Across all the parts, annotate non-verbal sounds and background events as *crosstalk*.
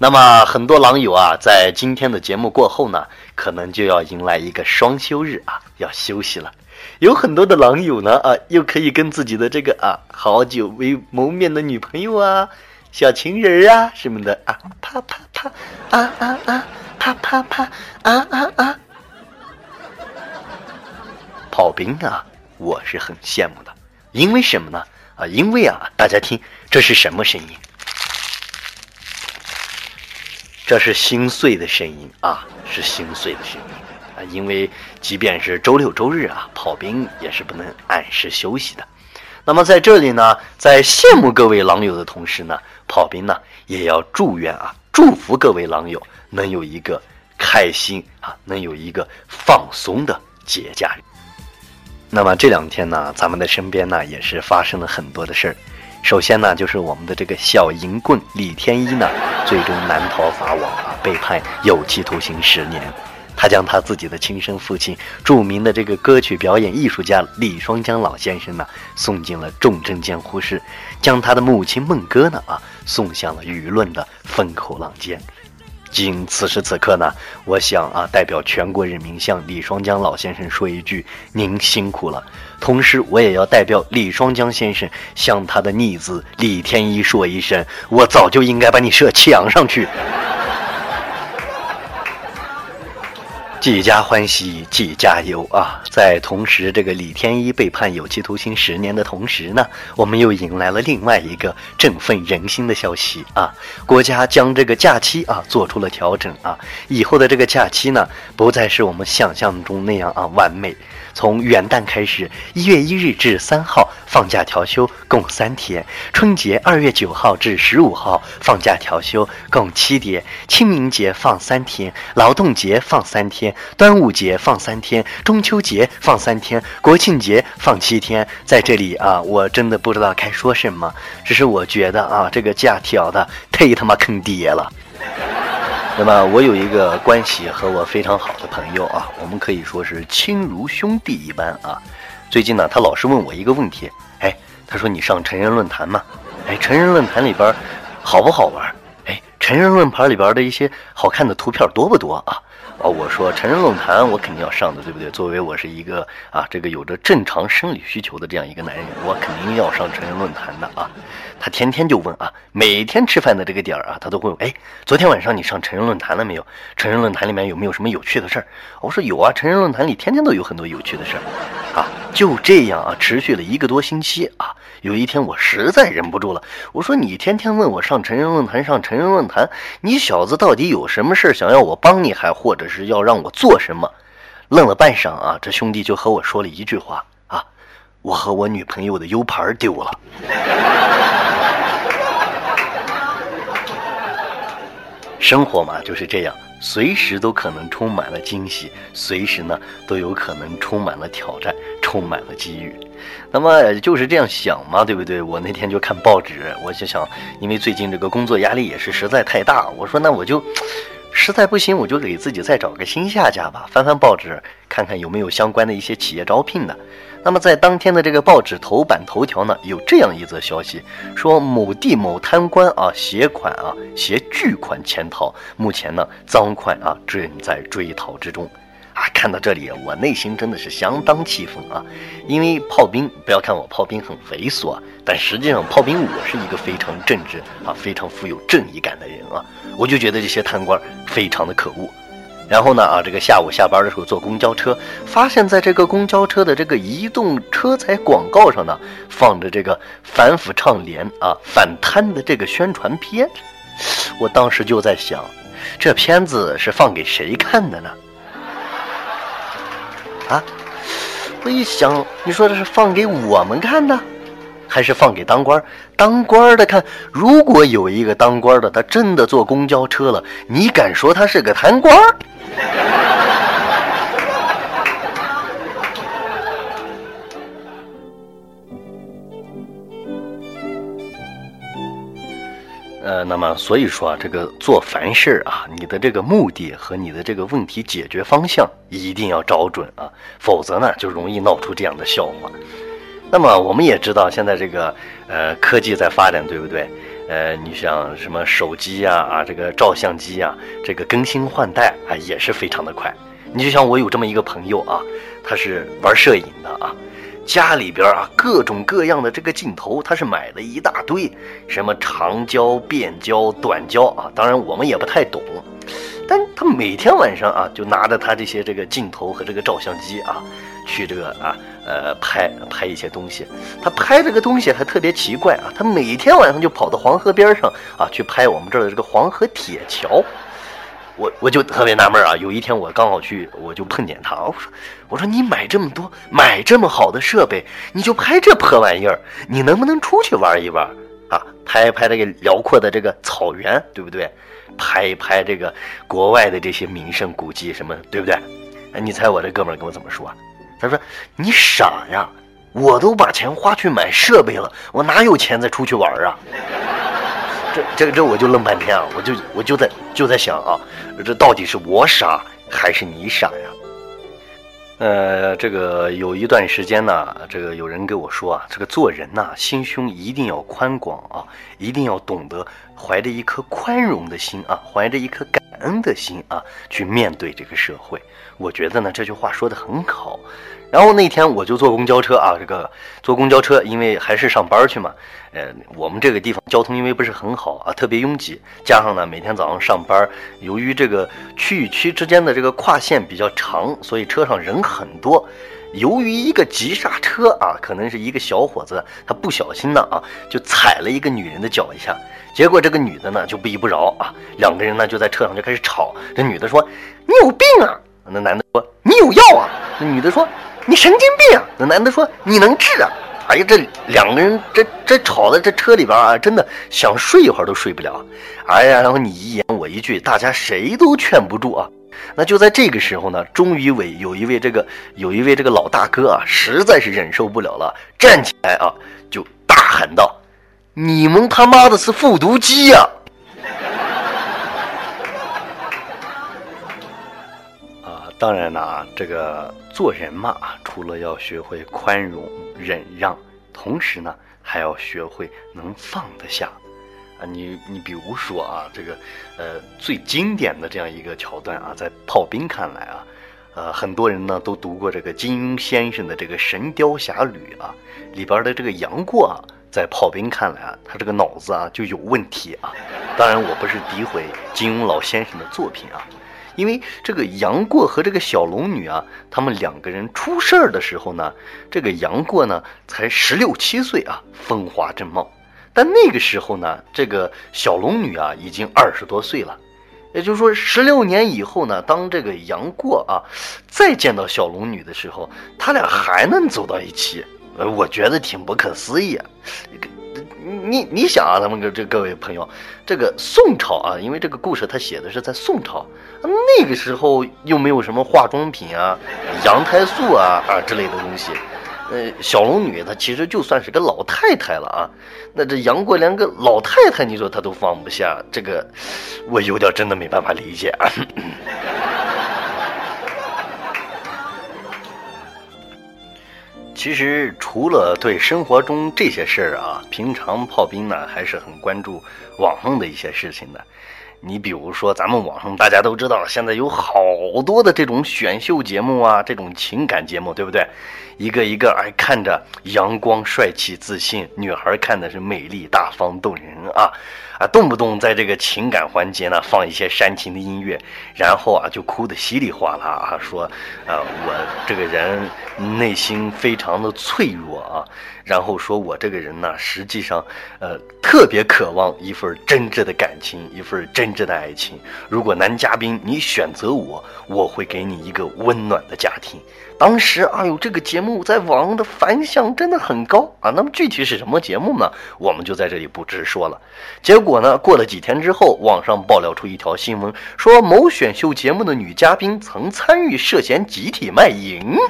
那么很多狼友啊，在今天的节目过后呢，可能就要迎来一个双休日啊，要休息了。有很多的狼友呢啊，又可以跟自己的这个啊好久未谋面的女朋友啊、小情人啊什么的啊，啪啪啪啊啊啊，啪啪啪啊啊啊。跑兵啊，我是很羡慕的，因为什么呢？啊，因为啊，大家听，这是什么声音？这是心碎的声音啊，是心碎的声音啊！因为即便是周六周日啊，跑兵也是不能按时休息的。那么在这里呢，在羡慕各位狼友的同时呢，跑兵呢也要祝愿啊，祝福各位狼友能有一个开心啊，能有一个放松的节假日。那么这两天呢，咱们的身边呢也是发生了很多的事儿。首先呢，就是我们的这个小淫棍李天一呢，最终难逃法网啊，被判有期徒刑十年。他将他自己的亲生父亲，著名的这个歌曲表演艺术家李双江老先生呢，送进了重症监护室，将他的母亲孟歌呢啊，送向了舆论的风口浪尖。今此时此刻呢，我想啊，代表全国人民向李双江老先生说一句：您辛苦了。同时，我也要代表李双江先生向他的逆子李天一说一声：我早就应该把你射墙上去。几家欢喜几家忧啊！在同时，这个李天一被判有期徒刑十年的同时呢，我们又迎来了另外一个振奋人心的消息啊！国家将这个假期啊做出了调整啊，以后的这个假期呢，不再是我们想象中那样啊完美。从元旦开始，一月一日至三号放假调休共三天；春节二月九号至十五号放假调休共七天；清明节放三天，劳动节放三天，端午节放三天，中秋节放三天，国庆节放七天。在这里啊，我真的不知道该说什么，只是我觉得啊，这个假调的忒他妈坑爹了。那么我有一个关系和我非常好的朋友啊，我们可以说是亲如兄弟一般啊。最近呢，他老是问我一个问题，哎，他说你上成人论坛吗？哎，成人论坛里边好不好玩？成人论坛里边的一些好看的图片多不多啊？啊，我说成人论坛我肯定要上的，对不对？作为我是一个啊，这个有着正常生理需求的这样一个男人，我肯定要上成人论坛的啊。他天天就问啊，每天吃饭的这个点儿啊，他都会问，哎，昨天晚上你上成人论坛了没有？成人论坛里面有没有什么有趣的事儿？我说有啊，成人论坛里天天都有很多有趣的事儿，就这样啊，持续了一个多星期啊。有一天我实在忍不住了，我说你天天问我上成人论坛上成人论坛，你小子到底有什么事想要我帮你，还或者是要让我做什么？愣了半晌啊，这兄弟就和我说了一句话啊，我和我女朋友的 U 盘丢了。生活嘛就是这样，随时都可能充满了惊喜，随时呢都有可能充满了挑战，充满了机遇。那么就是这样想嘛，对不对？我那天就看报纸，我就想，因为最近这个工作压力也是实在太大，我说那我就实在不行，我就给自己再找个新下家吧，翻翻报纸，看看有没有相关的一些企业招聘的。那么在当天的这个报纸头版头条呢，有这样一则消息，说某地某贪官啊携款啊携巨款潜逃，目前呢赃款啊正在追逃之中。看到这里，我内心真的是相当气愤啊！因为炮兵，不要看我炮兵很猥琐，但实际上炮兵我是一个非常正直啊、非常富有正义感的人啊！我就觉得这些贪官非常的可恶。然后呢，啊，这个下午下班的时候坐公交车，发现在这个公交车的这个移动车载广告上呢，放着这个反腐倡廉啊、反贪的这个宣传片。我当时就在想，这片子是放给谁看的呢？啊！我一想，你说这是放给我们看的，还是放给当官当官的看？如果有一个当官的，他真的坐公交车了，你敢说他是个贪官？那么所以说啊，这个做凡事啊，你的这个目的和你的这个问题解决方向一定要找准啊，否则呢就容易闹出这样的笑话。那么我们也知道，现在这个呃科技在发展，对不对？呃，你像什么手机呀啊，这个照相机呀，这个更新换代啊也是非常的快。你就像我有这么一个朋友啊，他是玩摄影的啊，家里边啊各种各样的这个镜头，他是买了一大堆，什么长焦、变焦、短焦啊，当然我们也不太懂。但他每天晚上啊，就拿着他这些这个镜头和这个照相机啊，去这个啊呃拍拍一些东西。他拍这个东西还特别奇怪啊，他每天晚上就跑到黄河边上啊去拍我们这儿的这个黄河铁桥。我我就特别纳闷啊，有一天我刚好去，我就碰见他，我说我说你买这么多，买这么好的设备，你就拍这破玩意儿，你能不能出去玩一玩啊？拍一拍这个辽阔的这个草原，对不对？拍一拍这个国外的这些名胜古迹什么，对不对？哎，你猜我这哥们儿跟我怎么说？他说：“你傻呀，我都把钱花去买设备了，我哪有钱再出去玩啊？”这这这我就愣半天啊，我就我就在就在想啊，这到底是我傻还是你傻呀？呃，这个有一段时间呢，这个有人跟我说啊，这个做人呐，心胸一定要宽广啊，一定要懂得怀着一颗宽容的心啊，怀着一颗感感恩的心啊，去面对这个社会。我觉得呢，这句话说的很好。然后那天我就坐公交车啊，这个坐公交车，因为还是上班去嘛。呃，我们这个地方交通因为不是很好啊，特别拥挤，加上呢每天早上上班，由于这个区与区之间的这个跨线比较长，所以车上人很多。由于一个急刹车啊，可能是一个小伙子他不小心呢啊，就踩了一个女人的脚一下，结果这个女的呢就不依不饶啊，两个人呢就在车上就开始吵。这女的说：“你有病啊！”那男的说：“你有药啊！”那女的说。你神经病啊！那男的说：“你能治啊？”哎呀，这两个人这这吵的这车里边啊，真的想睡一会儿都睡不了。哎呀，然后你一言我一句，大家谁都劝不住啊。那就在这个时候呢，终于为有一位这个有一位这个老大哥啊，实在是忍受不了了，站起来啊，就大喊道：“你们他妈的是复读机呀！” *laughs* 啊当然呢，这个做人嘛，除了要学会宽容忍让，同时呢，还要学会能放得下。啊，你你比如说啊，这个呃最经典的这样一个桥段啊，在炮兵看来啊，呃很多人呢都读过这个金庸先生的这个《神雕侠侣》啊，里边的这个杨过啊，在炮兵看来啊，他这个脑子啊就有问题啊。当然，我不是诋毁金庸老先生的作品啊。因为这个杨过和这个小龙女啊，他们两个人出事儿的时候呢，这个杨过呢才十六七岁啊，风华正茂。但那个时候呢，这个小龙女啊已经二十多岁了。也就是说，十六年以后呢，当这个杨过啊再见到小龙女的时候，他俩还能走到一起，呃，我觉得挺不可思议。你你想啊，咱们这各位朋友，这个宋朝啊，因为这个故事他写的是在宋朝，那个时候又没有什么化妆品啊、羊胎素啊啊之类的东西，呃，小龙女她其实就算是个老太太了啊，那这杨过连个老太太，你说他都放不下，这个我有点真的没办法理解啊。*laughs* 其实除了对生活中这些事儿啊，平常炮兵呢还是很关注网上的一些事情的。你比如说，咱们网上大家都知道，现在有好多的这种选秀节目啊，这种情感节目，对不对？一个一个哎，看着阳光、帅气、自信，女孩看的是美丽、大方、动人啊。啊，动不动在这个情感环节呢放一些煽情的音乐，然后啊就哭得稀里哗啦啊，说，啊我这个人内心非常的脆弱啊，然后说我这个人呢实际上呃特别渴望一份真挚的感情，一份真挚的爱情。如果男嘉宾你选择我，我会给你一个温暖的家庭。当时，哎呦，这个节目在网上的反响真的很高啊。那么具体是什么节目呢？我们就在这里不直说了。结果呢，过了几天之后，网上爆料出一条新闻，说某选秀节目的女嘉宾曾参与涉嫌集体卖淫。*laughs*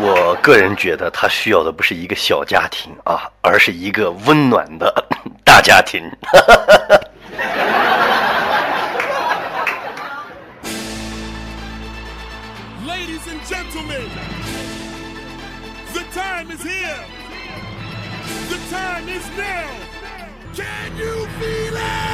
我个人觉得，她需要的不是一个小家庭啊，而是一个温暖的 *coughs* 大家庭。*laughs* Ladies and gentlemen, the time is here. The time is now. Can you feel it?